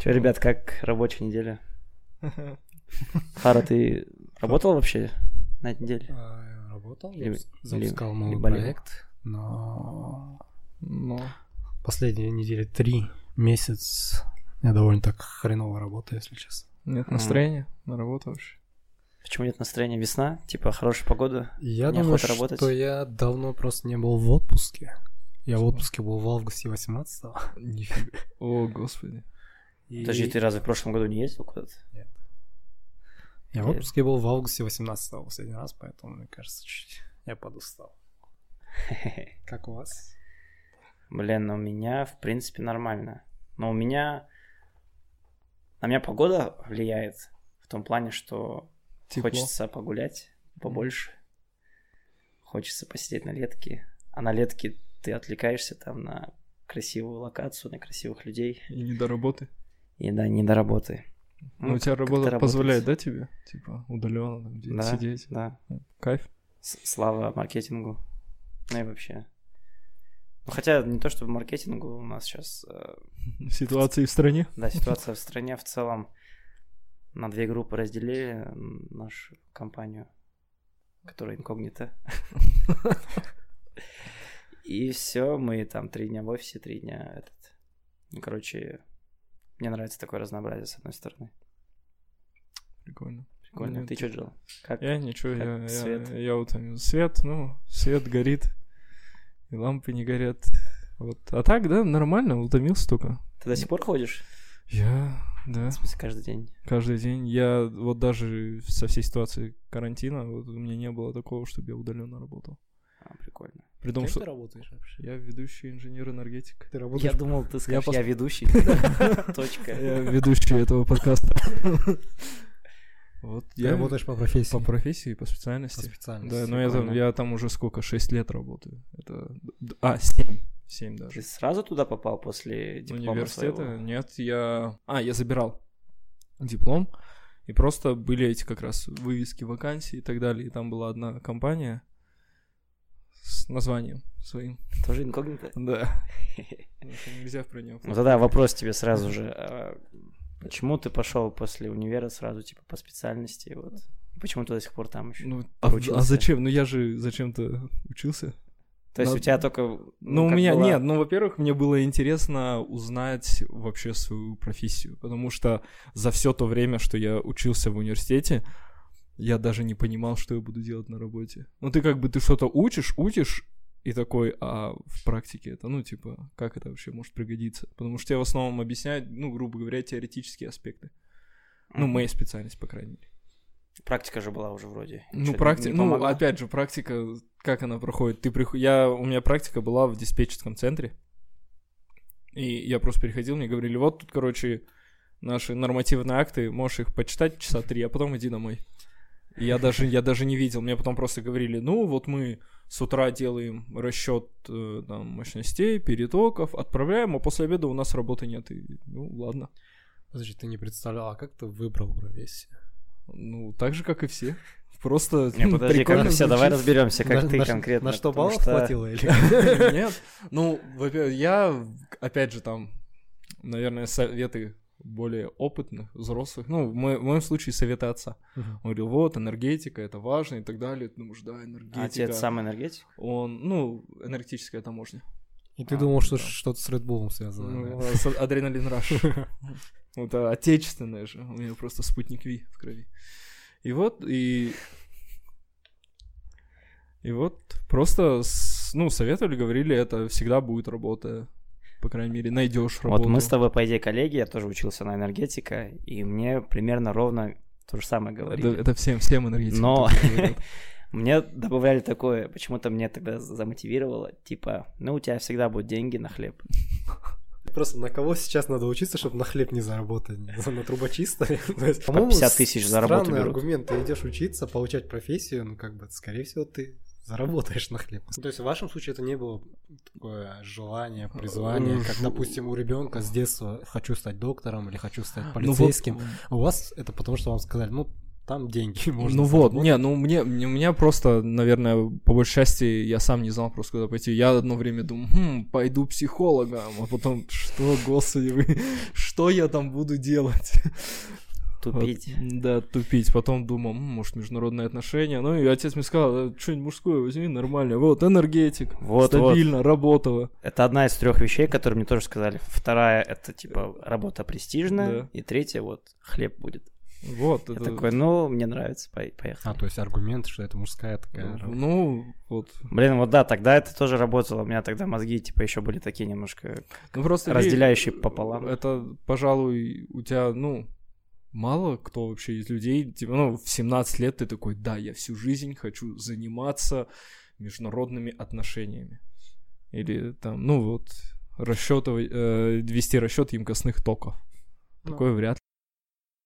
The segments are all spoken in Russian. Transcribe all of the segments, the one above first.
Че, ребят, как рабочая неделя? Фара, ты работал вообще на этой неделе? А, Работал, запускал новый проект, но Ну, последние недели три, месяц я довольно так хреново работаю, если честно. нет настроения на работу вообще. Почему нет настроения? Весна? Типа, хорошая погода? Я думаю, работать? что я давно просто не был в отпуске. Я в отпуске был в августе 18 Нифига. О, господи. И... Подожди, ты разве в прошлом году не ездил куда-то? Я в отпуске был в августе 18 последний раз, поэтому, мне кажется, чуть я подустал. Как у вас? Блин, ну у меня, в принципе, нормально. Но у меня... На меня погода влияет в том плане, что Тепло. хочется погулять побольше. Хочется посидеть на летке. А на летке ты отвлекаешься там на красивую локацию, на красивых людей. И не до работы. И да, не до работы. Ну, у тебя работа работать. позволяет, да, тебе? Типа, удаленно там где-то Да, сидеть. да. Кайф. С- Слава маркетингу. Ну и вообще. Ну, хотя не то, чтобы маркетингу у нас сейчас... Ситуации в стране. да, ситуация в стране в целом на две группы разделили нашу компанию, которая инкогнита. И все, мы там три дня в офисе, три дня этот... Ну, короче, мне нравится такое разнообразие, с одной стороны. Прикольно. Прикольно. Нет, Ты что делал? Как? Я ничего, Как я, я, свет? я утомил. Свет, ну, свет горит, и лампы не горят. Вот. А так, да, нормально, утомился только. Ты до сих пор ходишь? Я, да, В смысле, каждый день? каждый день. Я вот даже со всей ситуации карантина, вот у меня не было такого, чтобы я удаленно работал. А, прикольно. При том, что работаешь вообще? я ведущий инженер-энергетик. Ты Я работаешь думал, ты скажешь, пос- я ведущий. Точка. Я ведущий этого подкаста. Вот Ты я работаешь по профессии? по профессии, по По специальности. специальности. Да, но я там, я там уже сколько, 6 лет работаю. Это... А, 7. 7 даже. Ты сразу туда попал после диплома Университета? своего? Нет, я... А, я забирал диплом, и просто были эти как раз вывески вакансий и так далее. И там была одна компания с названием своим. Тоже инкогнито? Да. Ну, Нельзя про нее. Ну тогда вопрос тебе сразу же. а Почему ты пошел после универа сразу, типа, по специальности? Вот. Почему ты до сих пор там еще? Ну, а, а зачем? Ну, я же зачем-то учился. То есть ну, у тебя только... Ну, у как меня была- нет, ну, во-первых, мне было интересно узнать вообще свою профессию, потому что за все то время, что я учился в университете, я даже не понимал, что я буду делать на работе. Ну, ты как бы, ты что-то учишь, учишь, и такой, а в практике это, ну, типа, как это вообще может пригодиться? Потому что я в основном объясняю, ну, грубо говоря, теоретические аспекты. Ну, моя специальность, по крайней мере. Практика же была уже вроде. Ну, практика, ну, опять же, практика, как она проходит? Ты приход... я, у меня практика была в диспетчерском центре, и я просто приходил, мне говорили, вот тут, короче, наши нормативные акты, можешь их почитать часа три, а потом иди домой. Я даже, я даже не видел, мне потом просто говорили, ну, вот мы с утра делаем расчет э, там, мощностей, перетоков, отправляем, а после обеда у нас работы нет. И, ну, ладно. Подожди, ты не представлял, а как ты выбрал профессию? Ну, так же, как и все. Просто Не, подожди, прикольно как все, давай разберемся, как На- ты на- конкретно. На что баллов что- хватило или? Нет. Ну, во-первых, я, опять же, там, наверное, советы более опытных, взрослых. Ну, в мо- в моем случае советы отца. Он говорил, вот, энергетика, это важно и так далее. Ты думаешь, да, энергетика. А Отец сам энергетик? Он, ну, энергетическая таможня. И ты А, думал, что да. что-то с Red Bull связано? Ну, да? с адреналин раш. Вот а, отечественная же. У меня просто спутник Ви в крови. И вот, и... И вот просто, с- ну, советовали, говорили, это всегда будет работа. По крайней мере, найдешь работу. Вот мы с тобой, по идее, коллеги, я тоже учился на энергетика, и мне примерно ровно то же самое Это, говорили. это всем, всем энергетикам. Но мне добавляли такое, почему-то мне тогда замотивировало, типа, ну, у тебя всегда будут деньги на хлеб. Просто на кого сейчас надо учиться, чтобы на хлеб не заработать? На трубочиста? По по-моему, 50 тысяч за работу берут. аргумент. Ты идешь учиться, получать профессию, ну, как бы, скорее всего, ты заработаешь на хлеб. То есть в вашем случае это не было такое желание, призвание, как, допустим, у ребенка с детства хочу стать доктором или хочу стать Ну вот, полицейским. У вас это потому, что вам сказали, ну, там деньги можно Ну вот, не, ну мне, мне- у меня просто, наверное, по большей части я сам не знал просто куда пойти. Я одно время думал, «Хм, пойду психологом, а потом, что, господи, вы, что я там буду делать? Тупить. Вот, да, тупить. Потом думал, «М, может, международные отношения. Ну и отец мне сказал, что-нибудь мужское возьми, нормально. Вот, энергетик, Вот, вот. стабильно, работало. Это одна из трех вещей, которые мне тоже сказали. Вторая это типа работа престижная, Да. и третья вот хлеб будет. Вот, Я это... такой, ну мне нравится, поехали. А, то есть аргумент, что это мужская такая работа. Ну, вот. Блин, вот да, тогда это тоже работало. У меня тогда мозги типа еще были такие немножко Ну, просто разделяющие пополам. Это, пожалуй, у тебя, ну, мало кто вообще из людей, типа, ну, в 17 лет ты такой, да, я всю жизнь хочу заниматься международными отношениями. Или там, ну вот, расчетывать, э, вести расчет емкостных токов. Ну. Такое вряд ли.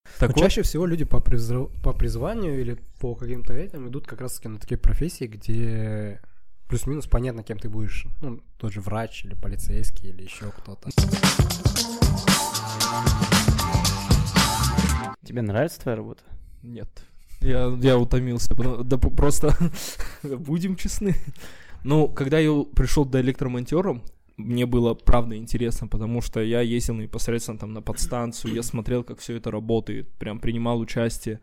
Но Так вот, чаще всего люди по, призру- по призванию или по каким-то этим идут как раз таки на такие профессии, где плюс-минус понятно, кем ты будешь. Ну, тот же врач или полицейский или еще кто-то. Тебе нравится твоя работа? Нет. Я, я утомился. Да просто будем честны. Ну, когда я пришел до электромонтером, мне было правда интересно, потому что я ездил непосредственно там на подстанцию, я смотрел, как все это работает, прям принимал участие.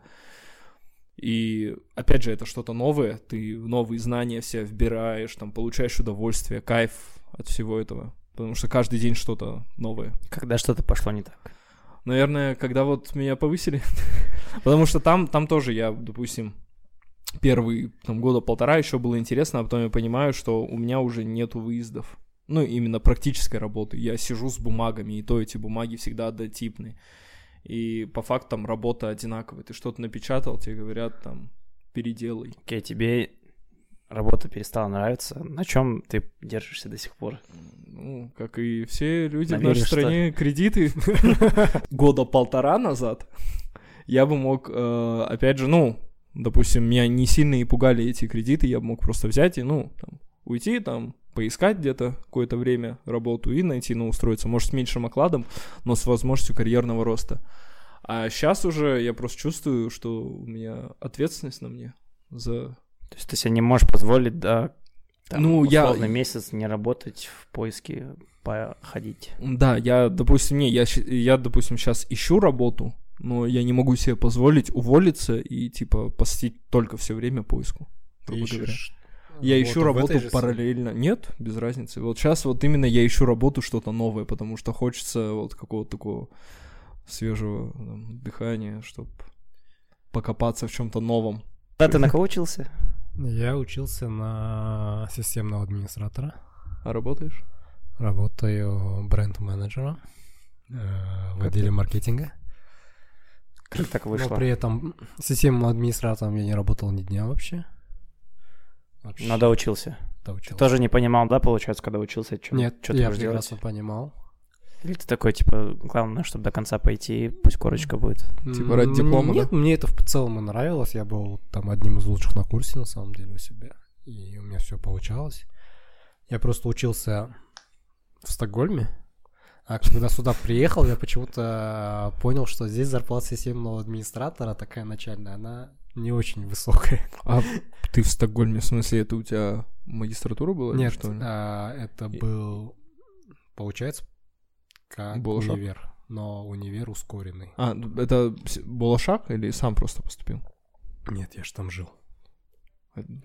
И опять же, это что-то новое, ты новые знания все вбираешь, там получаешь удовольствие, кайф от всего этого. Потому что каждый день что-то новое. Когда что-то пошло не так. Наверное, когда вот меня повысили. Потому что там, там тоже я, допустим, первые там, года полтора еще было интересно, а потом я понимаю, что у меня уже нету выездов. Ну, именно практической работы. Я сижу с бумагами, и то эти бумаги всегда однотипные. И по факту там работа одинаковая. Ты что-то напечатал, тебе говорят там, переделай. Окей, тебе работа перестала нравиться. На чем ты держишься до сих пор? Ну, как и все люди На в нашей вере, что стране, кредиты. Года полтора назад я бы мог, э, опять же, ну, допустим, меня не сильно и пугали эти кредиты, я бы мог просто взять и, ну, там, уйти, там, поискать где-то какое-то время работу и найти, ну, устроиться, может, с меньшим окладом, но с возможностью карьерного роста. А сейчас уже я просто чувствую, что у меня ответственность на мне за... То есть ты себе не можешь позволить, да, там, Ну, я- месяц не работать в поиске походить. Да, я, допустим, не, я, я, допустим, сейчас ищу работу, но я не могу себе позволить уволиться и, типа, посвятить только все время поиску, грубо говоря. Ищешь Я ищу работу параллельно. Нет, без разницы. Вот сейчас вот именно я ищу работу что-то новое, потому что хочется вот какого-то такого свежего там, дыхания, чтобы покопаться в чем-то новом. Да, ты на кого учился? Я учился на системного администратора. А работаешь? Работаю бренд-менеджером э, в отделе маркетинга. Как так вышло? Но при этом системным администратором я не работал ни дня вообще. Вообще Но доучился. доучился. Ты тоже не понимал, да, получается, когда учился, что, Нет, ты я будешь делать? прекрасно понимал. Или ты такой, типа, главное, чтобы до конца пойти, пусть корочка будет. Типа ради диплома, Нет, мне это в целом и нравилось. Я был там одним из лучших на курсе, на самом деле, у себя. И у меня все получалось. Я просто учился в Стокгольме. А когда сюда приехал, я почему-то понял, что здесь зарплата системного администратора такая начальная, она не очень высокая. А ты в Стокгольме, в смысле, это у тебя магистратура была? Нет, что ли? а, это был, получается, как Болошак? универ, но универ ускоренный. А, это с- Болошак или сам просто поступил? Нет, я же там жил.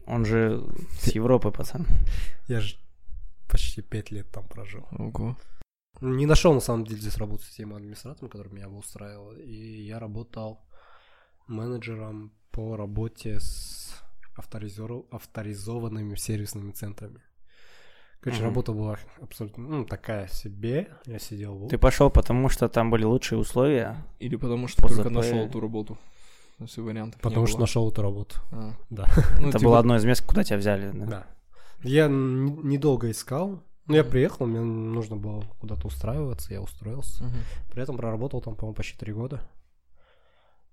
Он же с Европы, пацан. Я же почти пять лет там прожил. Ого. Не нашел, на самом деле, здесь работу системы администратором, который меня бы устраивал. И я работал менеджером по работе с авторизованными сервисными центрами. Короче, Мгм. работа была абсолютно ну, такая себе. Я сидел в Ты пошел, потому что там были лучшие условия. Или потому что По только ЗП. нашел эту работу. Все варианты. Потому что нашел эту работу. А. Да. Ну, Это типа, было одно из мест, куда тебя взяли. да? Да. Я недолго искал. Ну, я приехал, мне нужно было куда-то устраиваться, я устроился. мгм. При этом проработал там, по-моему, почти три года.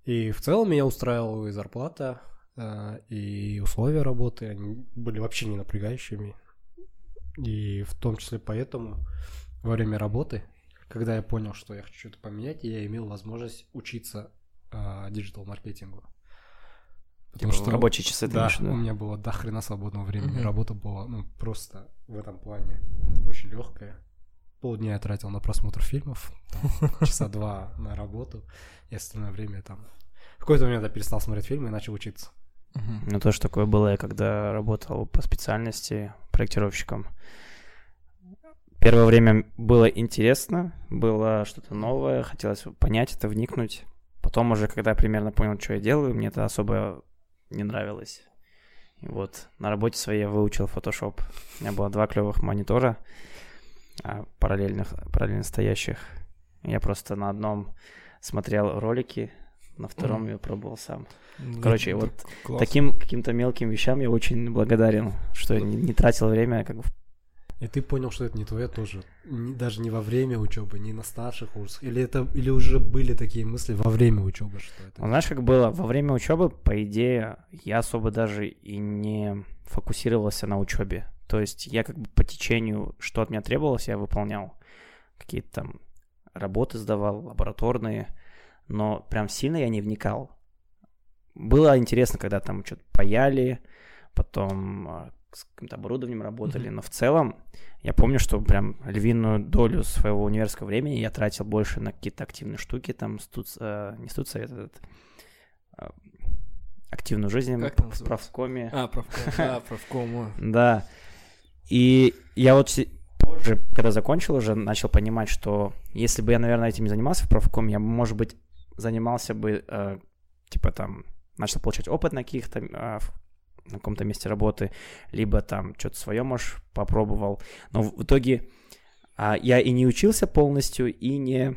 И в целом меня устраивала и зарплата, э, и условия работы. Они были вообще не напрягающими. И в том числе поэтому во время работы, когда я понял, что я хочу что-то поменять, я имел возможность учиться диджитал-маркетингу. Потому Типа в рабочие часы ты да, в виду? у меня было до хрена свободного времени. Мгм. Работа была, ну, просто в этом плане очень легкая. Полдня я тратил на просмотр фильмов, часа два на работу, и остальное время там... В какой-то момент я перестал смотреть фильмы и начал учиться. Мгм. Ну, тоже такое было, я когда работал по специальности проектировщиком. Первое время было интересно, было что-то новое, хотелось понять это, вникнуть. Потом уже, когда я примерно понял, что я делаю, мне это особо не нравилось. И вот на работе своей я выучил Photoshop. У меня было два клевых монитора а, параллельных, параллельно стоящих. Я просто на одном смотрел ролики, на втором Мгм. я пробовал сам. Короче, вот класс. Таким каким-то мелким вещам я очень благодарен, что я не, не тратил время как бы И ты понял, что это не твое тоже. Даже не во время учебы, не на старших курсах. Или это или уже были такие мысли во время учебы, что это. Ну, знаешь, как было во время учебы, по идее, я особо даже и не фокусировался на учебе. То есть я как бы по течению, что от меня требовалось, я выполнял. Какие-то там работы сдавал, лабораторные, но прям сильно я не вникал. Было интересно, когда там что-то паяли, потом а, с каким-то оборудованием работали, но в целом я помню, что прям львиную долю своего универского времени я тратил больше на какие-то активные штуки, там, стуц, э, не студсовет, этот, э, активную жизнь Как в правкоме. А, правком, да, правком. ой. Да. И я вот позже, когда закончил уже, начал понимать, что если бы я, наверное, этим не занимался в правкоме, я, бы, может быть, занимался бы, э, типа там, начал получать опыт на каких-то, э, на каком-то месте работы, либо там что-то свое, может, попробовал. Но в итоге а, я и не учился полностью, и не...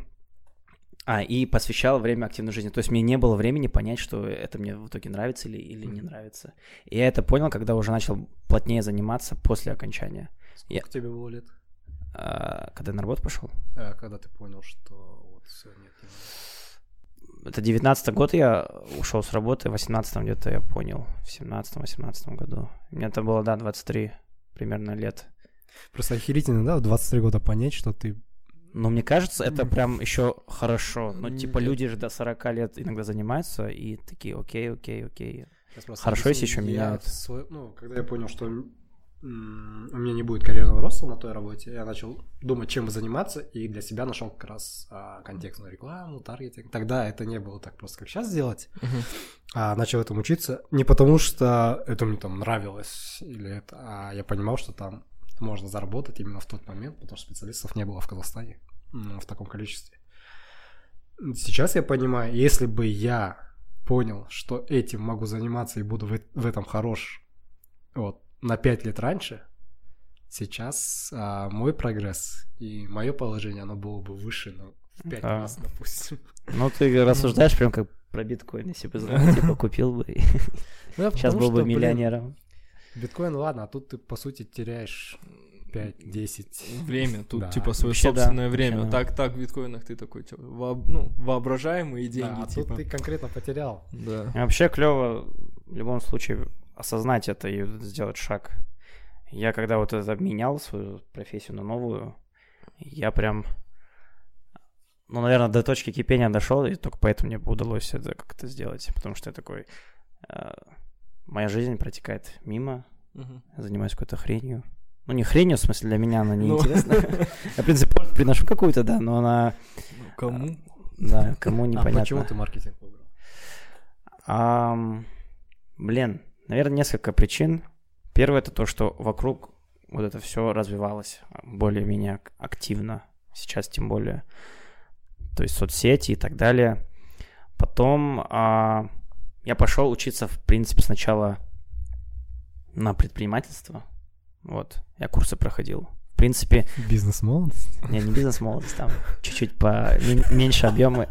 А, и посвящал время активной жизни. То есть мне не было времени понять, что это мне в итоге нравится или, или не нравится. И я это понял, когда уже начал плотнее заниматься после окончания. Сколько тебе было лет? А, когда я на работу пошел. Э, когда ты понял, что вот все, нет, не. Это 19 год я ушел с работы, в 18 где-то я понял, в 17-18 году. Мне это было, да, 23 примерно лет. Просто охерительно, да, в 23 года понять, что ты... Но мне кажется, это прям еще хорошо. Ну, типа, люди же до 40 лет иногда занимаются и такие, окей, окей, окей. Хорошо, если еще меняют. свой- Ну, когда я понял, что у меня не будет карьерного роста на той работе, я начал думать, чем бы заниматься, и для себя нашел как раз а, контекстную рекламу, таргетинг. Тогда это не было так просто, как сейчас сделать. А начал этому учиться не потому, что это мне там нравилось, или это, а я понимал, что там можно заработать именно в тот момент, потому что специалистов не было в Казахстане в таком количестве. Сейчас я понимаю, если бы я понял, что этим могу заниматься и буду в, в этом хорош вот, на 5 лет раньше, сейчас а, мой прогресс и мое положение, оно было бы выше, ну, в 5 Да. раз, допустим. Ну, ты рассуждаешь прям как про биткоин, если бы знал, типа, купил бы. Ну, Сейчас был бы миллионером. Биткоин, ладно, а тут ты, по сути, теряешь 5-10. Время, тут Да. типа свое Вообще, да, собственное вообще, время. да. Так, так, в биткоинах ты такой, типа, вооб- ну, воображаемые деньги, Да, а типа. тут ты конкретно потерял. Да. Вообще клево в любом случае осознать это и сделать шаг. Я когда вот это менял свою профессию на новую, я прям, ну, наверное, до точки кипения дошел, и только поэтому мне удалось это как-то сделать, потому что я такой, э, моя жизнь протекает мимо, я занимаюсь какой-то хренью. Ну, не хренью, в смысле, для меня она Ну. интересна. Я, в принципе, приношу какую-то, да, но она, Ну, Кому? да, кому А непонятно. почему ты маркетинг выбрал? Блин, наверное, несколько причин. Первое это то, что вокруг вот это все развивалось более-менее ак- активно. Сейчас тем более. То есть соцсети и так далее. Потом а, я пошел учиться, в принципе, сначала на предпринимательство. Вот, я курсы проходил. В принципе, Бизнес-молодость? не, не бизнес-молодость, там чуть-чуть по мен- меньше объемы.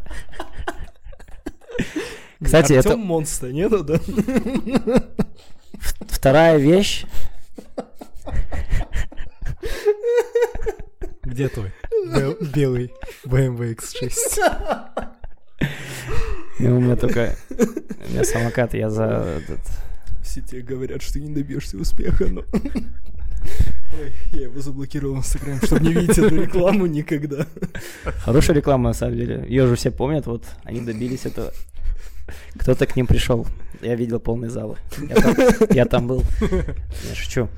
Кстати, это- Артём монстр, нету, да? Вторая вещь, Где твой? Бел- Белый BMW X6. Ну, у меня только... У меня самокат, я за этот... Все тебе говорят, что ты не добьешься успеха, но... Ой, я его заблокировал в Инстаграме, чтобы не видеть эту рекламу никогда. Хорошая реклама, на самом деле. Ее же все помнят, вот, они добились этого. Кто-то к ним пришел. Я видел полные залы. Я там, я там был. Я шучу.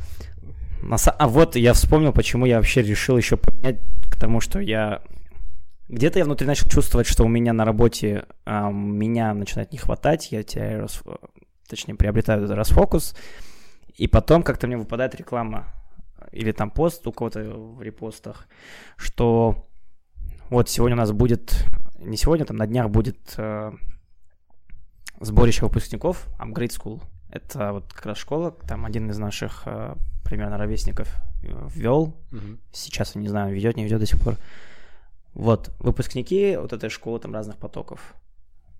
А вот я вспомнил, почему я вообще решил еще поменять к тому, что я... Где-то я внутри начал чувствовать, что у меня на работе а, меня начинает не хватать, я теряю, рас- точнее, приобретаю расфокус, и потом как-то мне выпадает реклама или там пост у кого-то в репостах, что вот сегодня у нас будет, не сегодня, там на днях будет э, сборище выпускников Upgrade School. Это вот как раз школа, там один из наших э, примерно ровесников ввел, Мгм. сейчас я не знаю, ведет, не ведет до сих пор. Вот, выпускники вот этой школы там разных потоков.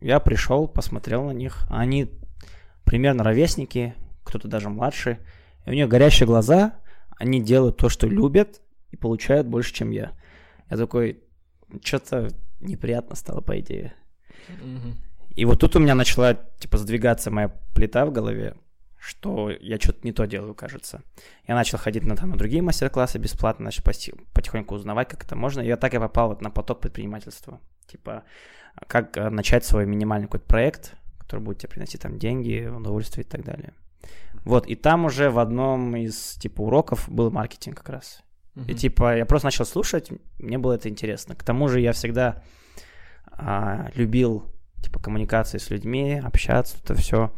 Я пришел, посмотрел на них, они примерно ровесники, кто-то даже младше, и у них горящие глаза, они делают то, что любят, и получают больше, чем я. Я такой, что-то неприятно стало, по идее. Мгм. И вот тут у меня начала, типа, сдвигаться моя плита в голове, что я что-то не то делаю, кажется. Я начал ходить на, там, на другие мастер-классы бесплатно, начал потихоньку узнавать, как это можно. И я так и попал вот на поток предпринимательства. Типа, как э, начать свой минимальный какой-то проект, который будет тебе приносить там деньги, удовольствие и так далее. Вот, и там уже в одном из, типа, уроков был маркетинг как раз. И Мгм. типа я просто начал слушать, мне было это интересно. К тому же я всегда а, любил типа коммуникации с людьми, общаться, это все.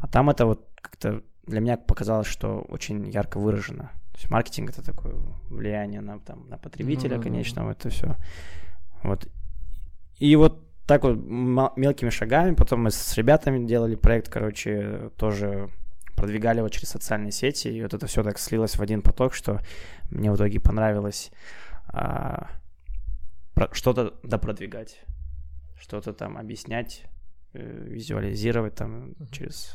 А там это вот как-то для меня показалось, что очень ярко выражено. То есть маркетинг это такое влияние на, там, на потребителя Ну конечного, это все. Вот. И вот так вот мелкими шагами, потом мы с ребятами делали проект, короче, тоже продвигали его через социальные сети, и вот это все так слилось в один поток, что мне в итоге понравилось а, про- что-то допродвигать, что-то там объяснять, э, визуализировать там через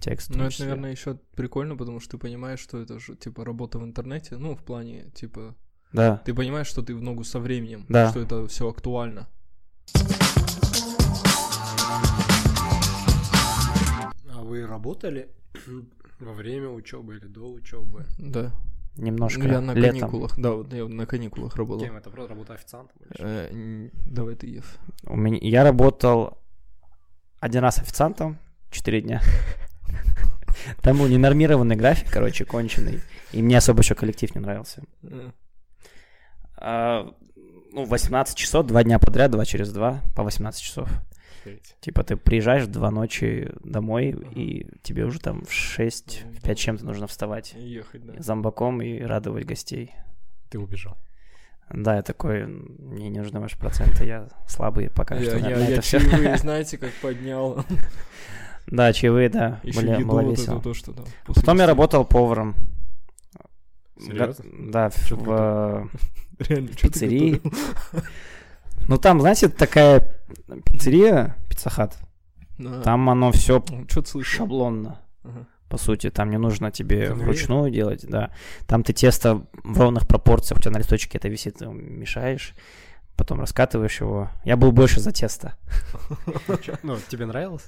текст. Ну, это, наверное, еще прикольно, потому что ты понимаешь, что это же, типа, работа в интернете. Ну, в плане, типа, Да. ты понимаешь, что ты в ногу со временем, Да. что это все актуально. А вы работали во время учебы или до учебы? Да. Немножко Ну, я на летом. каникулах. Да, вот я на каникулах работал. Кем это просто работа официантом? Э, Давай ты, Ев. У меня, я работал один раз официантом, 4 дня. Там был ненормированный график, короче, конченый. И мне особо еще коллектив не нравился. Э, А, ну, 18 часов, два дня подряд, два через два, по 18 часов. Офигеть. Типа ты приезжаешь в два ночи домой, и тебе уже там в 6, в 5 чем-то нужно вставать. Ехать, да. Зомбаком и радовать гостей. Ты убежал. Да, я такой, мне не нужны ваши проценты, я слабый пока Я, что на, я, на я это все. чаевые, знаете, как поднял. Да, чаевые, да, Еще были, было вот это, то, что после Потом я работал поваром. Серьезно? Да, в, ты в, Реально, в ты пиццерии. Ну там, знаете, такая пиццерия, пиццахат. Да. Там оно все Ну, шаблонно. Ага. По сути, там не нужно тебе Конвейер? вручную делать, да. Там ты тесто в ровных пропорциях, у тебя на листочке это висит, ты мешаешь, потом раскатываешь его. Я был больше за тесто. Ну, тебе нравилось?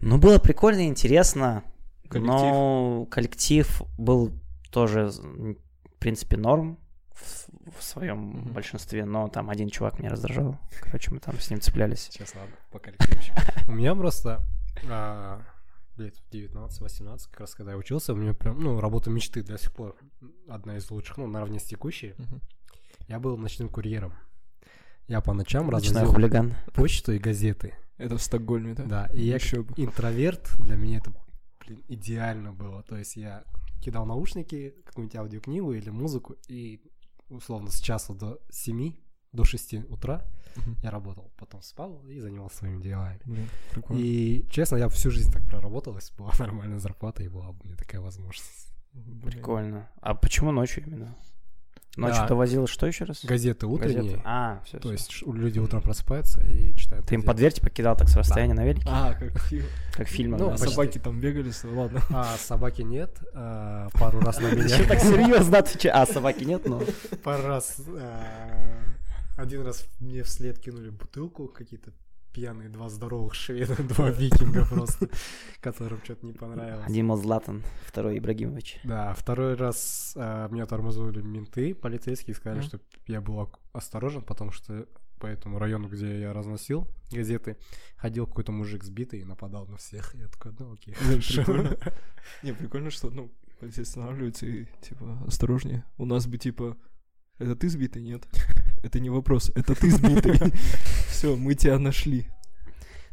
Ну, было прикольно, интересно. Коллектив. Но коллектив был тоже, в принципе, норм в, в своем Мгм. большинстве, но там один чувак меня раздражал. Короче, мы там с ним цеплялись. Сейчас ладно, по коллективчику. У меня просто а, лет в 19-18, как раз когда я учился, у меня прям, ну, работа мечты до сих пор одна из лучших, ну, наравне с текущей. Я был ночным курьером. Я по ночам Ночной развозил хулиган. почту и газеты. Это в Стокгольме, да? Да, и я бы. интроверт, для меня это блин, идеально было. То есть я кидал наушники, какую-нибудь аудиокнигу или музыку, и условно с часу до 7, до 6 утра Мгм. я работал. Потом спал и занимался своими делами. Блин, прикольно. И, честно, я всю жизнь так проработал, если была нормальная зарплата, и была бы мне такая возможность. Блин. Прикольно. А почему ночью именно? Ночью Да. ты возил что еще раз? Газеты утренние, Газеты? А, все, то есть ш- люди утром просыпаются и читают Ты им газеты. под дверь типа кидал так с расстояния на велике? А, как в фильме. Как в фильмах, Ну, да? А собаки там бегали, ладно. А собаки нет, а, пару раз на меня. Еще так серьезно отвечаю. А, собаки нет, но... Пару раз. а, Один раз мне вслед кинули бутылку, какие-то пьяные два здоровых шведа, два викинга просто, которым что-то не понравилось. Один был Златан, второй Ибрагимович. Да, второй раз а, меня тормознули менты, полицейские, сказали, Мгм. что я был осторожен, потому что по этому району, где я разносил газеты, ходил какой-то мужик сбитый и нападал на всех. Я такой, ну окей, хорошо. Прикольно. Не, прикольно, что, ну, полицейский останавливается и, типа, осторожнее. У нас бы, типа, это ты сбитый? Нет. Это не вопрос, это ты сбитый. Все, мы тебя нашли.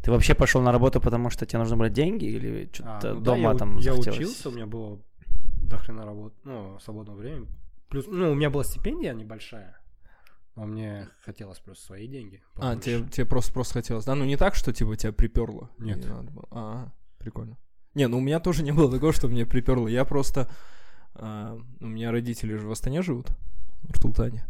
Ты вообще пошел на работу, потому что тебе нужно были деньги или А, что-то ну да, дома я, там Я захотелось? учился, у меня было до хрена работы, ну, свободного времени. Плюс, ну, у меня была стипендия небольшая, но мне хотелось просто свои деньги. А, побольше. тебе, тебе просто, просто хотелось, да? Ну, не так, что, типа, тебя приперло? Нет. Не надо было. А, прикольно. Не, ну, у меня тоже не было такого, что мне приперло. Я просто... а, у меня родители же в Астане живут, в Ртултане.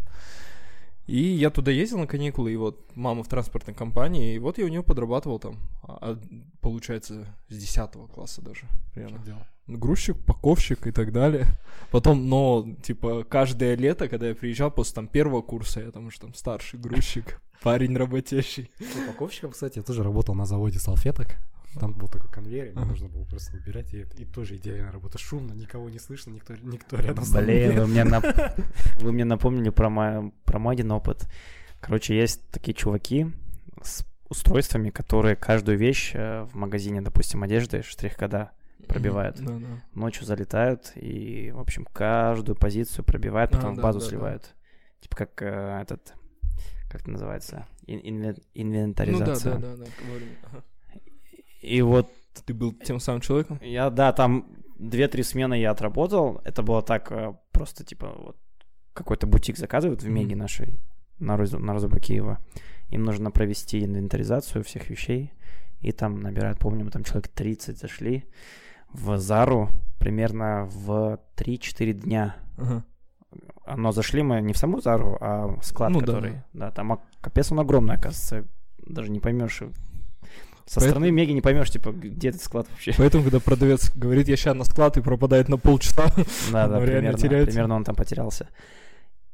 И я туда ездил на каникулы, и вот мама в транспортной компании, и вот я у нее подрабатывал там, а, а, получается, с 10 класса даже, Что примерно. делал? грузчик, паковщик и так далее. Потом, но, типа, каждое лето, когда я приезжал после там первого курса, я там уже там старший грузчик, парень работящий. Упаковщиком, кстати, я тоже работал на заводе салфеток. Там был такой конвейер, и мне нужно было просто убирать, и, и тоже идеальная работа. Шумно, никого не слышно, никто, никто рядом со мной. Блин, вы мне, нап- вы мне напомнили про мой, про мой один опыт. Короче, есть такие чуваки с устройствами, которые каждую вещь э, в магазине, допустим, одежды, штрих-кода пробивают. Да, да. Ночью залетают и, в общем, каждую позицию пробивают, А, потом в да, базу да, да. сливают. Типа как э, этот, как это называется, Ин- инвен- Ну да, инвентаризация. да, да, да. Ага. И вот Ты был тем самым человеком? Я, да, там две-три смены я отработал. Это было так, э, просто, типа, вот какой-то бутик заказывают в Меге Мгм. нашей на, Роз- на Розоба Киева. Им нужно провести инвентаризацию всех вещей. И там набирают, помню, мы там человек 30 зашли в Зару примерно в 3-4 дня. А, Но зашли мы не в саму Зару, а в склад, Ну да, который... Да, там капец он огромный, оказывается. Даже не поймешь. Со Поэт- стороны Меги не поймешь, типа, где этот склад вообще. Поэтому, когда продавец говорит, я сейчас на склад и пропадает на полчаса, Да, да, примерно, теряется. примерно он там потерялся.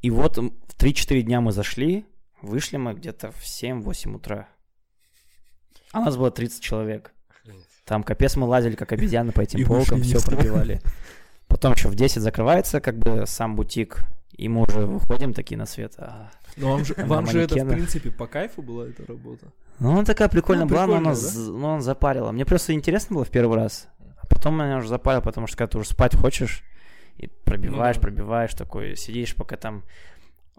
И вот в 3-4 дня мы зашли, вышли мы где-то в 7-8 утра. А нас было 30 человек. Там капец мы лазили, как обезьяны по этим И полкам, все пробивали. Потом еще в 10 закрывается как бы сам бутик, и мы уже выходим такие на свет. А, Но вам же, вам же это, в принципе, по кайфу была эта работа. Ну, она такая прикольная Ну, была, но она, з- но она запарила. Мне просто интересно было в первый раз. А потом меня уже запарил, потому что когда ты уже спать хочешь, и пробиваешь, Ну да. пробиваешь, такой, сидишь, пока там...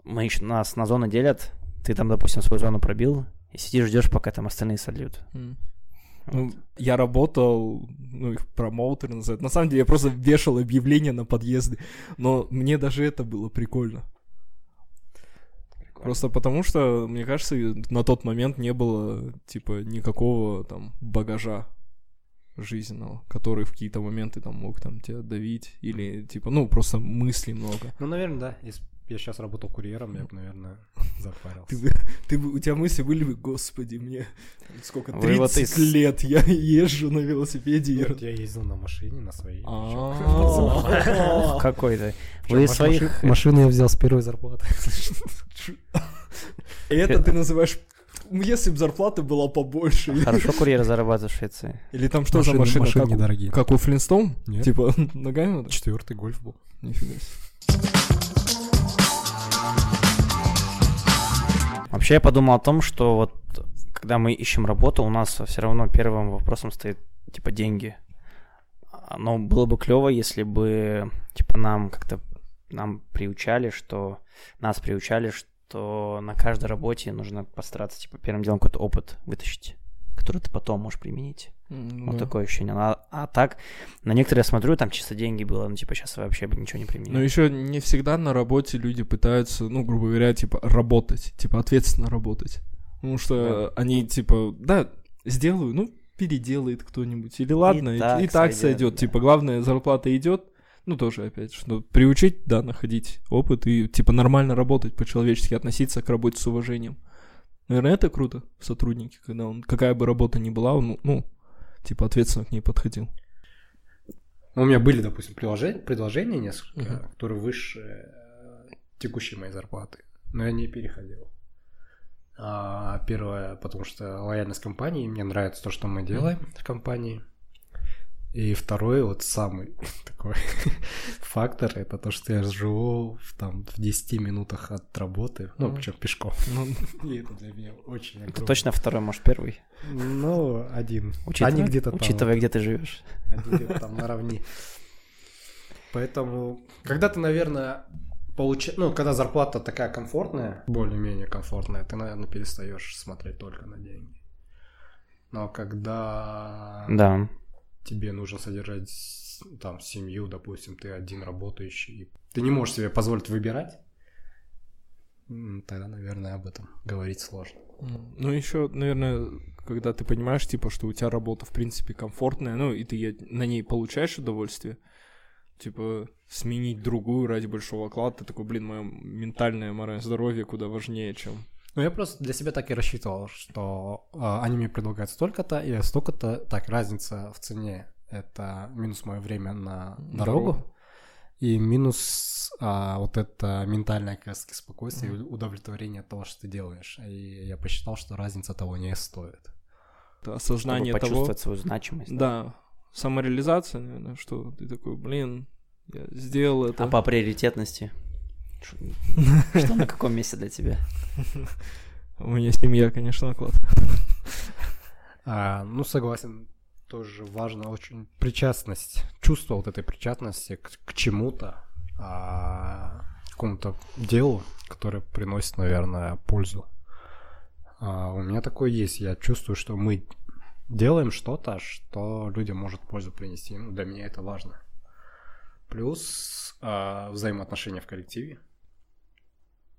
Мы еще, нас на зоны делят, ты там, допустим, свою зону пробил, и сидишь, ждешь, пока там остальные сольют. М. Вот. Ну, я работал, ну, их промоутеры называют. На самом деле, я просто вешал объявления на подъезды. Но мне даже это было прикольно. Просто потому что, мне кажется, на тот момент не было, типа, никакого там багажа жизненного, который в какие-то моменты там мог там тебя давить. Или, типа, ну, просто мыслей много. Ну, наверное, да. Б я сейчас работал курьером, я бы, наверное, запарился. Ты, бы- ты, бы- у тебя мысли были бы, господи, мне сколько, Вы 30 вот из- лет я езжу на велосипеде. Вот я ездил на машине, на своей. А. Какой-то. Вы своих... маши- Машину я взял с первой зарплаты. И это ты называешь... Если бы зарплата была побольше. Хорошо курьеры зарабатывают в Швеции. Или там что за Машины- машина? машины Как, у- недорогие. как у Флинстоун? Нет. Типа ногами надо? Четвертый гольф был. Нифига себе. Вообще я подумал о том, что вот когда мы ищем работу, у нас все равно первым вопросом стоит типа деньги. Но было бы клево, если бы типа нам как-то нам приучали, что нас приучали, что на каждой работе нужно постараться типа первым делом какой-то опыт вытащить, который ты потом можешь применить. М, Вот да. такое ощущение. А, а так, на некоторые я смотрю, там чисто деньги было, ну типа сейчас вообще бы ничего не применил. Но еще не всегда на работе люди пытаются, ну, грубо говоря, типа, работать, типа, ответственно работать. Потому что они, типа, да, сделаю, ну, переделает кто-нибудь. Или ладно, и, так и так сойдет. да. Типа, главное, зарплата идет. Ну, тоже, опять, что приучить, да, находить опыт и, типа, нормально работать, по-человечески относиться к работе с уважением. Наверное, это круто в сотруднике, когда он, какая бы работа ни была, он, ну, типа, ответственно к ней подходил. Ну, У меня были, допустим, приложения, предложения несколько, Мгм. которые выше э, текущей моей зарплаты, но я не переходил. А, первое, потому что лояльность компании, мне нравится то, что мы делаем в компании. И второй, вот самый такой фактор, это то, что я живу в, там, в 10 минутах от работы, ну, Мгм. причем пешком. Ну, И это для меня очень Это огромно. точно второй, может, первый. Ну, один. Учитывая, Они где-то там. учитывая где ты живешь. Они где-то там наравне. Поэтому, когда ты, наверное, получаешь... Ну, когда зарплата такая комфортная, более-менее комфортная, ты, наверное, перестаешь смотреть только на деньги. Но когда Да. Тебе нужно содержать там семью, допустим, ты один работающий, ты не можешь себе позволить выбирать, тогда, наверное, об этом говорить сложно. Ну, еще, наверное, когда ты понимаешь, типа, что у тебя работа, в принципе, комфортная, ну, и ты на ней получаешь удовольствие, типа, сменить другую ради большого оклада, ты такой, блин, мое ментальное, моральное здоровье куда важнее, чем... Ну, я просто для себя так и рассчитывал, что а, они мне предлагают столько-то, и столько-то, так, разница в цене — это минус мое время на дорогу, Дорогу. и минус а, вот это ментальное как раз-таки спокойствие и удовлетворение от того, что ты делаешь. И я посчитал, что разница того не стоит. Это Чтобы осознание того... почувствовать свою значимость. Да, самореализация, наверное, что ты такой, блин, я сделал это. А по приоритетности? Что на каком месте для тебя? У меня семья, конечно, оклад. А, ну, согласен, тоже важно очень причастность, чувство вот этой причастности к, к чему-то, а, к какому-то делу, которое приносит, наверное, пользу. А, у меня такое есть, я чувствую, что мы делаем что-то, что людям может пользу принести. Ну, для меня это важно. Плюс а, взаимоотношения в коллективе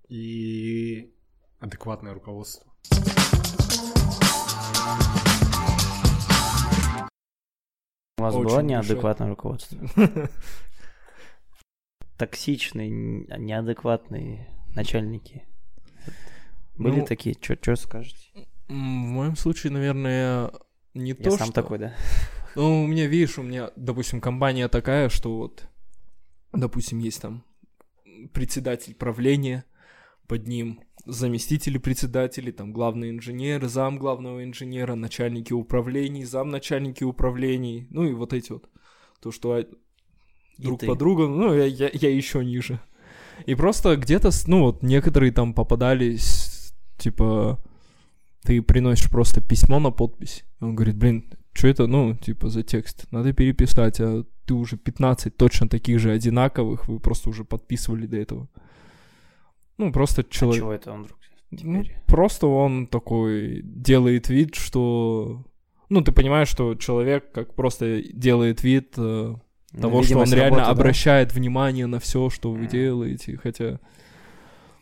и адекватное руководство. У вас Очень было неадекватное руководство? Токсичные, неадекватные начальники? Были Ну, такие? Что скажете? В моем случае, наверное, не Я то, сам что... такой, да? Ну, у меня, видишь, у меня, допустим, компания такая, что вот, допустим, есть там председатель правления, под ним заместители председателей, там главный инженер, зам главного инженера, начальники управлений, зам начальники управлений, ну и вот эти вот, то, что друг ты. по другу, ну, я, я, я еще ниже. И просто где-то, ну, вот некоторые там попадались, типа, ты приносишь просто письмо на подпись, он говорит, блин, что это, ну, типа, за текст? Надо переписать, а ты уже 15 точно таких же одинаковых, вы просто уже подписывали до этого. Ну, просто А человек... чего это он вдруг Ну, просто он такой делает вид, что... Ну, ты понимаешь, что человек как просто делает вид э, того, что он реально работы, да? обращает внимание на все, что вы Мгм. делаете, хотя...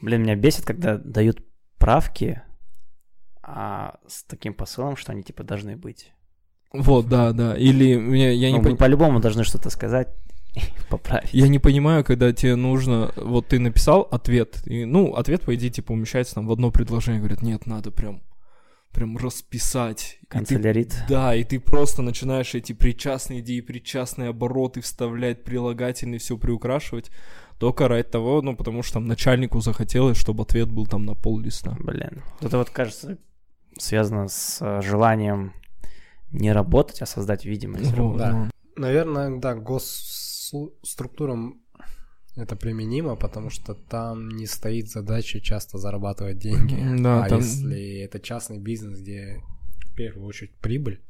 Блин, меня бесит, когда дают правки, а с таким посылом, что они типа должны быть. Вот, да, да. Или я, не Ну, пон- мы по-любому должны что-то сказать поправить. я не понимаю, когда тебе нужно... Вот ты написал ответ, и, ну, ответ, по идее, типа, умещается там в одно предложение. Говорит, нет, надо прям прям расписать. И ты Канцелярит. Да, и ты просто начинаешь эти причастные идеи, причастные обороты вставлять, прилагательные, все приукрашивать, только ради того, ну, потому что там начальнику захотелось, чтобы ответ был там на пол листа. Блин. Это вот, кажется, связано с э, желанием не работать, а создать видимость. Работы. да. ну. Наверное, да, госструктурам это применимо, потому что там не стоит задача часто зарабатывать деньги. Да, а там- если это частный бизнес, где в первую очередь прибыль,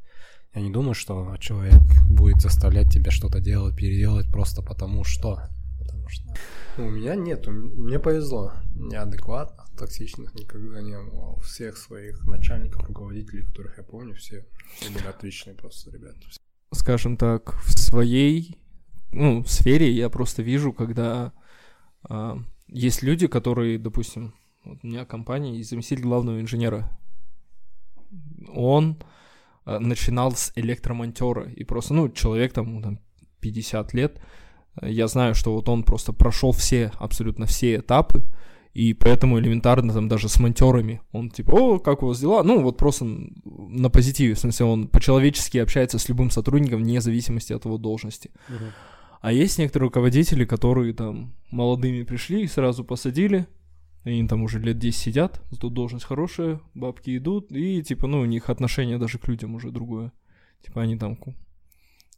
я не думаю, что человек будет заставлять тебя что-то делать, переделать просто потому что. Потому что ну, у меня нет, мне повезло. Неадекватных, токсичных никогда не было. У всех своих начальников, руководителей, которых я помню, все, все были отличные просто ребята. скажем так, в своей ну, сфере я просто вижу, когда а, есть люди, которые, допустим, вот у меня компания и заместитель главного инженера. Он а, начинал с электромонтера, и просто, ну, человек там, там 50 лет, я знаю, что вот он просто прошел все, абсолютно все этапы, и поэтому элементарно там даже с монтерами он типа, о, как у вас дела? Ну, вот просто на позитиве, в смысле, он по-человечески общается с любым сотрудником вне зависимости от его должности. А есть некоторые руководители, которые там молодыми пришли и сразу посадили, они там уже лет 10 сидят, зато должность хорошая, бабки идут, и типа, ну, у них отношение даже к людям уже другое. Типа они там...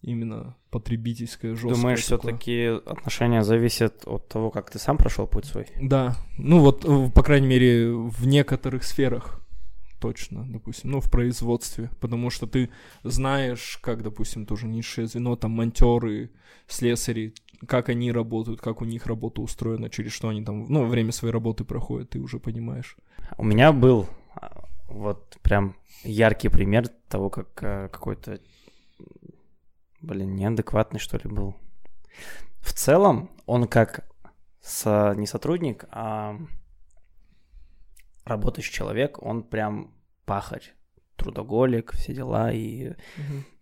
именно потребительское, жесткое. Думаешь, все-таки отношения зависят от того, как ты сам прошел путь свой? Да, ну вот, по крайней мере, в некоторых сферах точно, допустим, ну, в производстве, потому что ты знаешь, как, допустим, тоже низшее звено, там, монтеры, слесари, как они работают, как у них работа устроена, через что они там, ну, время своей работы проходят, ты уже понимаешь. У меня был а, вот прям яркий пример того, как а, какой-то, блин, неадекватный, что ли, был. В целом, он как со, не сотрудник, а работающий человек, он прям пахарь, трудоголик, все дела, и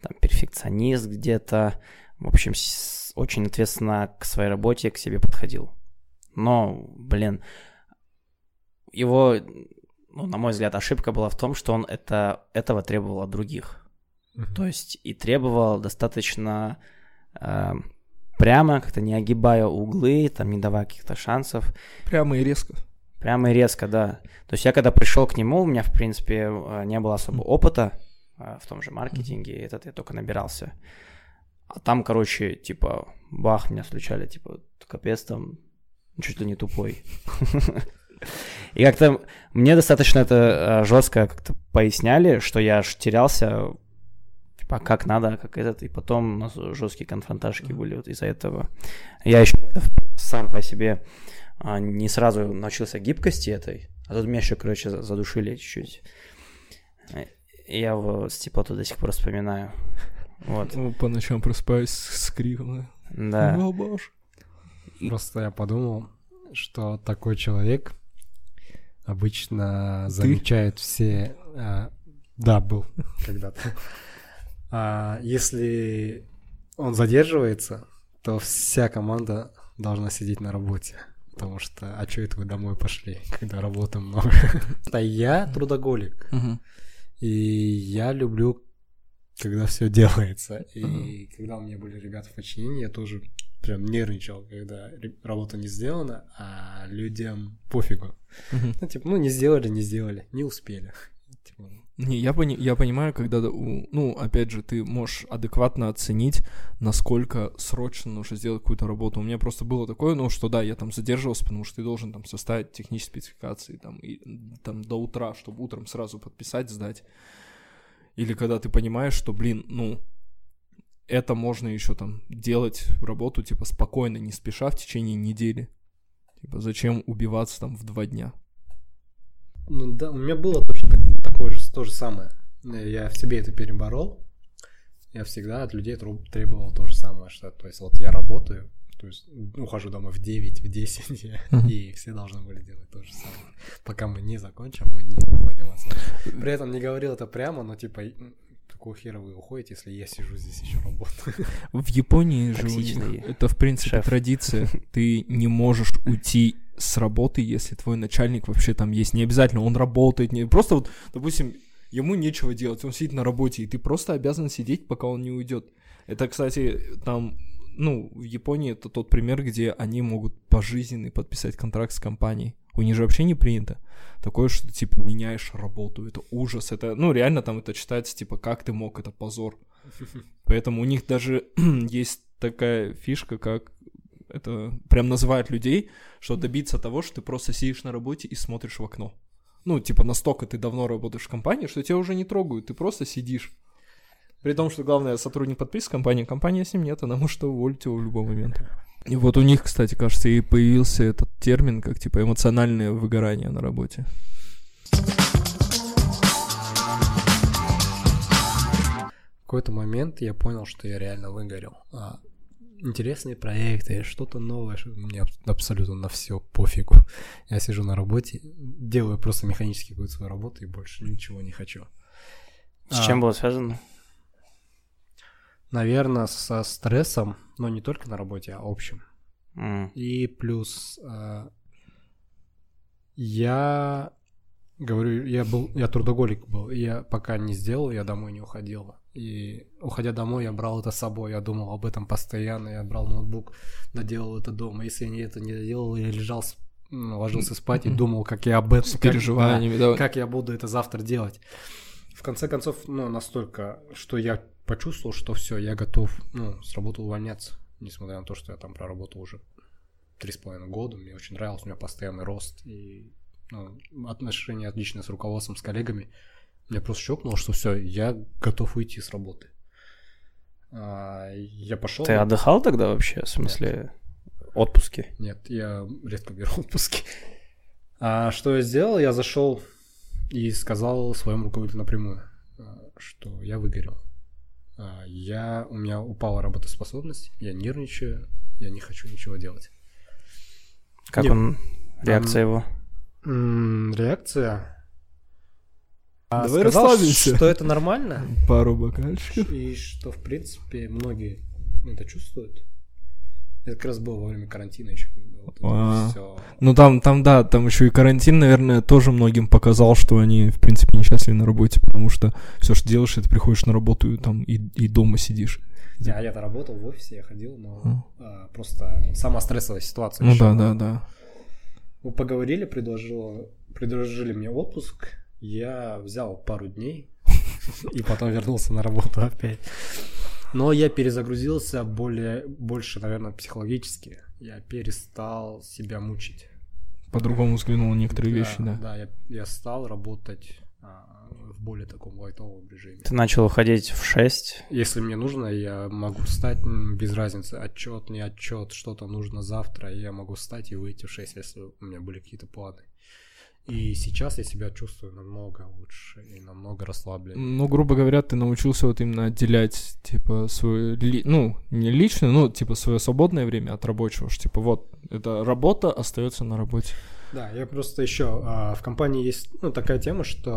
там перфекционист где-то. В общем, очень ответственно к своей работе, к себе подходил. Но, блин, его, ну, на мой взгляд, ошибка была в том, что он это, этого требовал от других. Мгм. То есть и требовал достаточно э, прямо, как-то не огибая углы, там, не давая каких-то шансов. Прямо и резко. Прямо и резко, да. То есть я когда пришел к нему, у меня, в принципе, э, не было особо опыта э, в том же маркетинге, этот я только набирался. А там, короче, типа, бах, меня встречали, типа, капец там, чуть ли не тупой. И как-то мне достаточно это жестко как-то поясняли, что я аж терялся, типа, как надо, как этот, и потом у нас жесткие конфронташки были вот из-за этого. Я еще сам по себе а, не сразу научился гибкости этой, а тут меня еще, короче, за- задушили чуть-чуть. Я его с теплотой до сих пор вспоминаю. Вот, Ну, По ночам просыпаюсь с криком. да. «О, боже». Просто я подумал, что такой человек обычно замечает все... а, да, был когда-то. А, если он задерживается, то вся команда должна сидеть на работе. Потому что, а что это вы домой пошли, когда работы много? А я трудоголик. И я люблю, когда все делается. И когда у меня были ребята в подчинении, я тоже прям нервничал, когда работа не сделана, а людям пофигу. Ну, типа, ну, не сделали, не сделали, не успели. Типа, Не, я, пони- я понимаю, когда, ну, опять же, ты можешь адекватно оценить, насколько срочно нужно сделать какую-то работу. У меня просто было такое, ну, что да, я там задерживался, потому что ты должен там составить технические спецификации, там, и, там до утра, чтобы утром сразу подписать, сдать. Или когда ты понимаешь, что, блин, ну, это можно еще там делать работу, типа, спокойно, не спеша в течение недели. Типа, зачем убиваться там в два дня? Ну да, у меня было такое же, то же самое. Я в себе это переборол. Я всегда от людей требовал то же самое, что, то есть, вот я работаю, то есть ухожу домой в 9, в 10, Мгм. и все должны были делать то же самое. Пока мы не закончим, мы не уходим отсюда. При этом не говорил это прямо, но типа, «М, какого хера вы уходите, если я сижу здесь еще работаю? В Японии же у них Токсичный это, в принципе, шеф. традиция. Ты не можешь уйти с работы, если твой начальник вообще там есть. Не обязательно он работает, не просто вот, допустим, ему нечего делать, он сидит на работе, и ты просто обязан сидеть, пока он не уйдет. Это, кстати, там, ну, в Японии это тот пример, где они могут пожизненный подписать контракт с компанией. У них же вообще не принято. Такое, что ты, типа, меняешь работу. Это ужас. Это, ну, реально там это читается, типа, как ты мог, это позор. Поэтому у них даже есть такая фишка, как это прям называют людей, что добиться того, что ты просто сидишь на работе и смотришь в окно. Ну, типа, настолько ты давно работаешь в компании, что тебя уже не трогают, ты просто сидишь. При том, что главное, сотрудник подписан компании, компания с ним нет, она может уволить его в любой момент. И вот у них, кстати, кажется, и появился этот термин, как типа эмоциональное выгорание на работе. В какой-то момент я понял, что я реально выгорел. А, интересные проекты, что-то новое, что мне аб- абсолютно на все пофигу. Я сижу на работе, делаю просто механически какую-то свою работу и больше ничего не хочу. С А, чем было связано? Наверное, со стрессом, но не только на работе, а общем. М, И плюс а, я говорю, я был, я трудоголик был, я пока не сделал, я домой не уходил. И уходя домой, я брал это с собой, я думал об этом постоянно, я брал ноутбук, доделал это дома. Если я не это не доделал, я лежал, ложился спать и думал, как я об этом, С как- да, как я буду это завтра делать. В конце концов, ну, настолько, что я почувствовал, что все, я готов, ну, с работы увольняться, несмотря на то, что я там проработал уже три с половиной года, мне очень нравилось, у меня постоянный рост и ну, отношения отличные с руководством, с коллегами. Меня просто щелкнуло, что все, я готов уйти с работы. А, я пошел. Ты отдыхал тогда вообще? В смысле, отпуски? Нет, я редко беру отпуски. А что я сделал? Я зашел и сказал своему руководителю напрямую, а, что я выгорел. А, я, у меня упала работоспособность, я нервничаю, я не хочу ничего делать. Как Нет. он, реакция его? М, Реакция? А, Давай сказал, расслабимся. что это нормально, Пару бокальчиков. и что, в принципе, многие это чувствуют. Это как раз было во время карантина еще, вот А. все. Ну там, там, да, там еще и карантин, наверное, тоже многим показал, что они, в принципе, несчастливы на работе, потому что все, что делаешь, это приходишь на работу и там и, и дома сидишь. Я, я-то работал в офисе, я ходил, но а, просто сама стрессовая ситуация. Ну ещё. да, да, да. Мы поговорили, предложил, предложили мне отпуск. Я взял пару дней и потом вернулся на работу опять. Но я перезагрузился более, больше, наверное, психологически. Я перестал себя мучить. По-другому взглянул на некоторые вещи, да. Да, я, я стал работать а, в более таком лайтовом режиме. Ты начал уходить в 6. Если мне нужно, я могу встать без разницы, отчет, не отчет, что-то нужно завтра, я могу встать и выйти в 6, если у меня были какие-то планы. И сейчас я себя чувствую намного лучше и намного расслабленнее. Ну, грубо говоря, ты научился вот именно отделять, типа, свое, ли- ну, не личное, ну, типа, свое свободное время от рабочего, что, типа, вот, это работа остается на работе. Да, я просто еще а, в компании есть ну, такая тема, что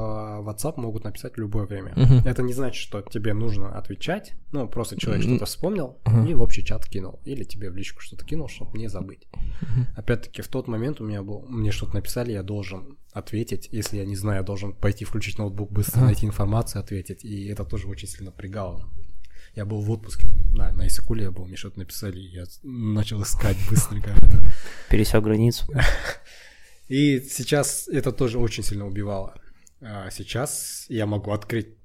WhatsApp могут написать в любое время. Мгм. Это не значит, что тебе нужно отвечать. Ну, просто человек М. что-то вспомнил Ага. и в общий чат кинул. Или тебе в личку что-то кинул, чтобы не забыть. Мгм. Опять-таки, в тот момент у меня был, мне что-то написали, я должен ответить. Если я не знаю, я должен пойти включить ноутбук, быстро Ага. найти информацию, ответить. И это тоже очень сильно напрягало. Я был в отпуске, да, на Исакуле я был, мне что-то написали, я начал искать быстренько. Пересек границу. И сейчас это тоже очень сильно убивало. А сейчас я могу открыть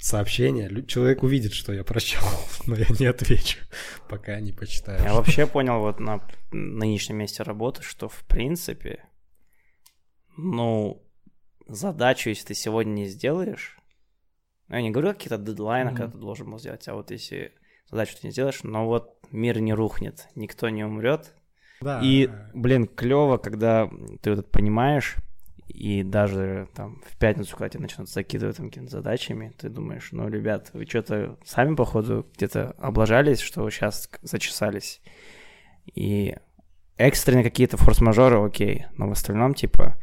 сообщение, человек увидит, что я прочел, но я не отвечу, пока не почитаю. Я вообще понял вот на нынешнем месте работы, что в принципе, ну, задачу, если ты сегодня не сделаешь, ну, я не говорю о каких-то дедлайнах, когда ты должен был сделать, а вот если задачу ты не сделаешь, но вот мир не рухнет, никто не умрет. Да, И, блин, клево, когда ты вот это понимаешь, и даже там в пятницу, когда тебя начнут закидывать там какими-то задачами, ты думаешь, ну, ребят, вы что-то сами, походу, где-то облажались, что вы сейчас зачесались. И экстренные какие-то форс-мажоры, окей, но в остальном, типа,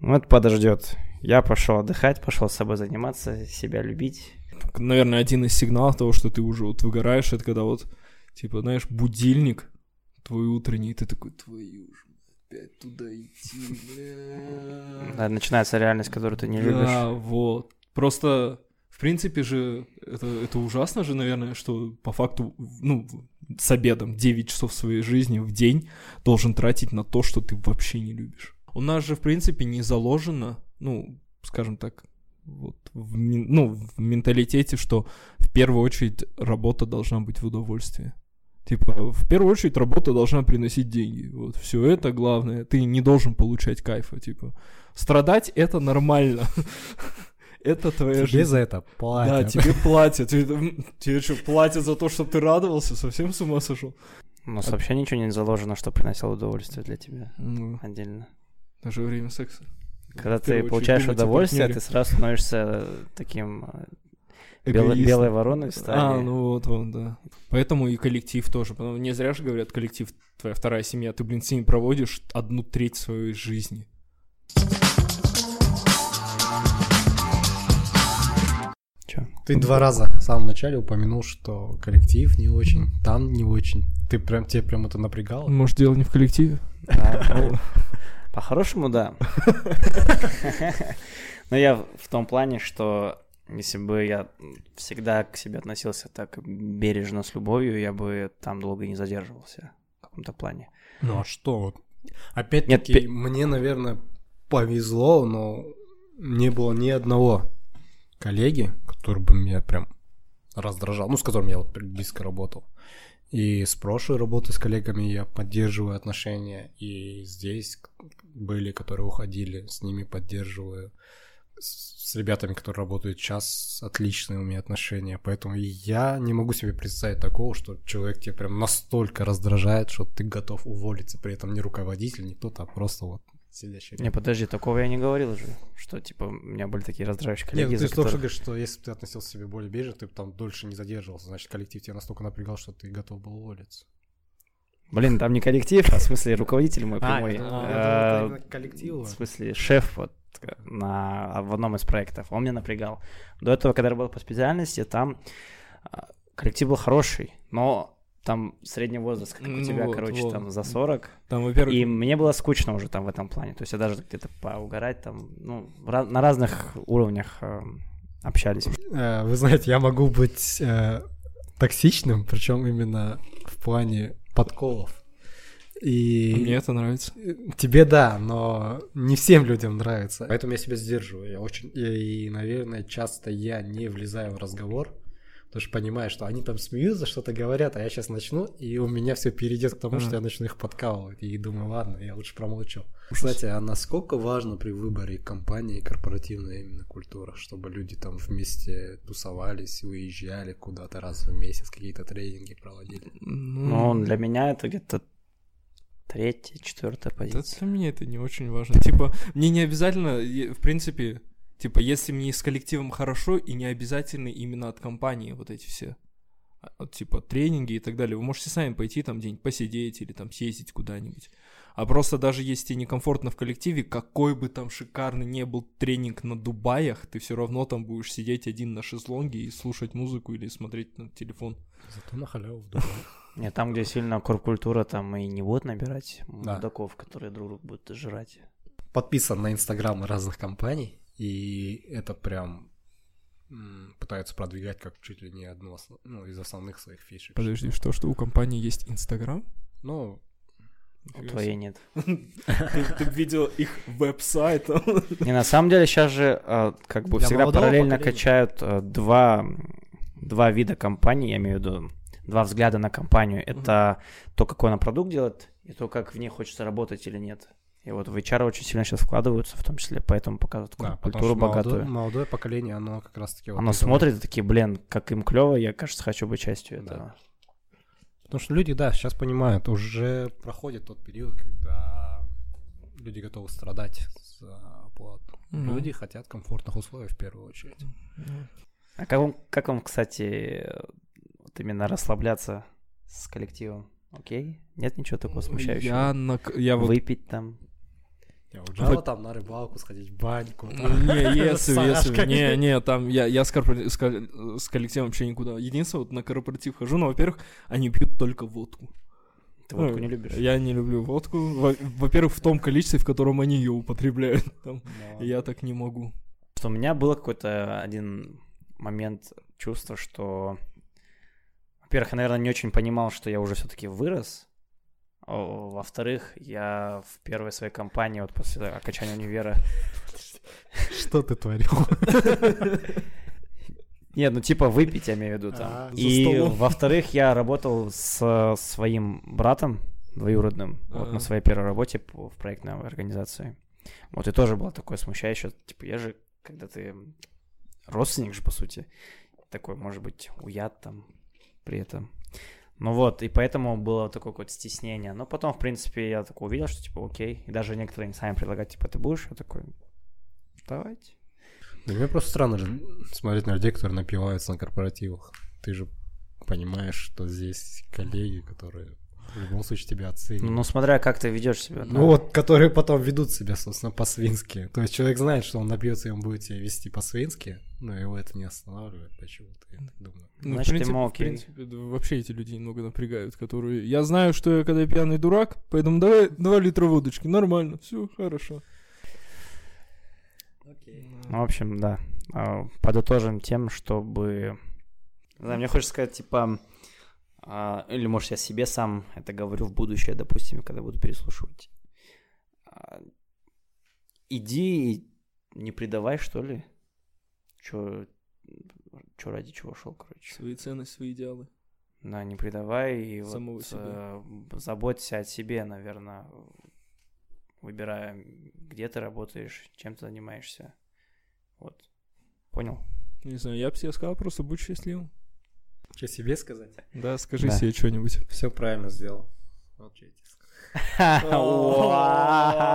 ну, это подождет. Я пошел отдыхать, пошел с собой заниматься, себя любить. Наверное, один из сигналов того, что ты уже вот выгораешь, это когда вот, типа, знаешь, будильник твой утренний, и ты такой, твою ж, опять туда идти, бля. Да, начинается реальность, которую ты не любишь. Да, вот. Просто, в принципе же, это, это ужасно же, наверное, что по факту, ну, с обедом 9 часов своей жизни в день должен тратить на то, что ты вообще не любишь. У нас же, в принципе, не заложено, ну, скажем так, вот, в, ну, в менталитете, что в первую очередь работа должна быть в удовольствии. Типа, в первую очередь работа должна приносить деньги. Вот, все это главное. Ты не должен получать кайфа, типа. Страдать это нормально. Это твоя тебе жизнь. за это Да, платят. тебе платят. Тебе, тебе что, платят за то, чтобы ты радовался? Совсем с ума сошел? У нас вообще ничего не заложено, что приносило удовольствие для тебя Ну, отдельно. даже во время секса. Когда ты получаешь удовольствие, ты сразу становишься э, таким Эгоистом. белой вороной в А, стае. ну вот, вот, да. Поэтому и коллектив тоже. Потому не зря же говорят, коллектив твоя вторая семья. Ты, блин, с ними проводишь одну треть своей жизни. Чё? Ты два раза в самом начале упомянул, что коллектив не очень, там не очень. Ты прям, тебе прям это напрягало? Может, дело не в коллективе? Ну, По-хорошему, да. Но я в том плане, что если бы я всегда к себе относился так бережно, с любовью, я бы там долго не задерживался в каком-то плане. Ну а что? Опять-таки, Нет, мне, наверное, повезло, но не было ни одного коллеги, который бы меня прям раздражал, ну, с которым я вот близко работал. И с прошлой работы с коллегами я поддерживаю отношения, и здесь были, которые уходили, с ними поддерживаю. С, ребятами, которые работают сейчас, отличные у меня отношения, поэтому я не могу себе представить такого, что человек тебя прям настолько раздражает, что ты готов уволиться, при этом не руководитель, не кто-то, а просто вот сидящий Не, подожди, такого я не говорил же, что, типа, у меня были такие раздражающие коллеги, Нет, ну, ты только что которых- говоришь, что если бы ты относился к себе более бережно, ты бы там дольше не задерживался, значит, коллектив тебя настолько напрягал, что ты готов был уволиться. Блин, там не коллектив, а в смысле руководитель мой прямой. А, Э, коллектива. В смысле, шеф вот на, в одном из проектов, он меня напрягал. До этого, когда я работал по специальности, там а, коллектив был хороший, но там средний возраст, как у Ну тебя, вот, короче, вот. там за 40. Там, во-первых, И мне было скучно уже там в этом плане. То есть я даже где-то поугарать там, ну, на разных уровнях э, общались. Э, Вы знаете, я могу быть э, токсичным, причем именно в плане подколов. И мне это нравится. тебе да, но не всем людям нравится. Поэтому я себя сдерживаю. Я очень и, наверное, часто я не влезаю в разговор, потому что понимаю, что они там смеются, что-то говорят, а я сейчас начну, и у меня все перейдет к тому, что я начну их подкалывать. И думаю, ладно, я лучше промолчу. Кстати, а насколько важно при выборе компании корпоративная именно культура, чтобы люди там вместе тусовались, выезжали куда-то раз в месяц, какие-то тренинги проводили? Ну, для меня это где-то третья, четвертая Да позиция. для меня это не очень важно. Типа, мне не обязательно, в принципе, типа, если мне с коллективом хорошо, и не обязательно именно от компании вот эти все, а, вот, типа, тренинги и так далее. Вы можете сами пойти там день посидеть или там съездить куда-нибудь. А просто даже если тебе некомфортно в коллективе, какой бы там шикарный не был тренинг на Дубаях, ты все равно там будешь сидеть один на шезлонге и слушать музыку или смотреть на телефон. Зато на халяву в Дубае. Нет, там, где сильно корпкультура, там и не будут набирать Да. мудаков, которые друг друга будут жрать. подписан на инстаграмы разных компаний, и это прям пытаются продвигать как чуть ли не одну основ- ну, из основных своих фишек. Подожди, что, что у компании есть Инстаграм? Ну, У твоей нет. Ты, видел их веб-сайт? Не, на самом деле сейчас же э, как бы всегда параллельно качают э, два, два вида компаний, я имею в виду, два взгляда на компанию. Это то, какой она продукт делает, и то, как в ней хочется работать или нет. И вот в HR очень сильно сейчас вкладываются, в том числе, поэтому показывают да, ку- потому культуру что молодое, богатую. молодое поколение, оно как раз-таки... вот Оно смотрит и такие, блин, как им клево, я, кажется, хочу быть частью Да. этого. Потому что люди, да, сейчас понимают, уже проходит тот период, когда люди готовы страдать за оплату. Ну. Люди хотят комфортных условий в первую очередь. А как вам, как вам, кстати, вот именно расслабляться с коллективом? Окей? Нет ничего такого смущающего? Я, на, я вот... Выпить там? Я уезжала там на рыбалку, сходить в баньку. там, Не, если, если, не, не, там я, я с, корпора- с с коллективом вообще никуда. Единственное, вот на корпоратив хожу, но, во-первых, они пьют только водку. Ты водку Ну, не любишь? Я не люблю водку. Во- Во-первых, в том количестве, в котором они ее употребляют. Там, Но- Я так не могу. Что у меня был какой-то один момент чувства, что, во-первых, я, наверное, не очень понимал, что я уже все-таки вырос. А Во-вторых, я в первой своей компании, вот после окончания универа, Что ты творил? Нет, ну типа выпить, я имею в виду там. А, И во-вторых, я работал с своим братом двоюродным вот Ага. на своей первой работе в проектной организации. Вот и тоже было такое смущающее, типа я же, когда ты родственник же, по сути, такой, может быть, уят там при этом. Ну вот, и поэтому было такое какое-то стеснение. Но потом, в принципе, я такой увидел, что типа окей. И даже некоторые они сами предлагают, типа, ты будешь? Я такой, давайте. Да мне просто странно же смотреть на людей, которые напиваются на корпоративах. Ты же понимаешь, что здесь коллеги, которые в любом случае тебя оценят. Ну, смотря как ты ведешь себя. Ну вот, которые потом ведут себя, собственно, по-свински. То есть человек знает, что он напьется, и он будет себя вести по-свински, но его это не останавливает почему-то, я так думаю. Ну, Значит, в принципе, ему в окей. принципе, да, вообще эти люди немного напрягают, которые... Я знаю, что я когда пьяный дурак, поэтому давай два литра водочки, нормально, все хорошо. Ну, в общем, да. А, Подытожим тем, чтобы... Знаю, мне хочется сказать, типа... а, Или, может, я себе сам это говорю в будущее, допустим, когда буду переслушивать. А, Иди и не предавай, что ли. чё, чё ради чего шел, короче. Свои ценности, свои идеалы. Да, не предавай и Самого вот себя. э, заботься о себе, наверное, выбирая, где ты работаешь, чем ты занимаешься. Вот. Понял? Не знаю, я бы тебе сказал, просто будь счастливым. Что себе сказать? Да, скажи Да. себе что-нибудь. Все правильно сделал.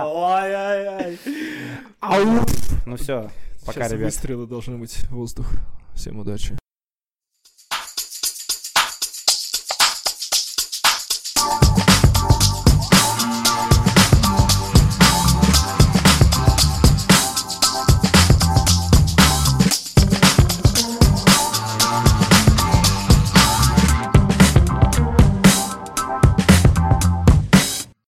Ой-ой-ой. Ну все, пока, ребят. выстрелы должны быть в воздух. Всем удачи.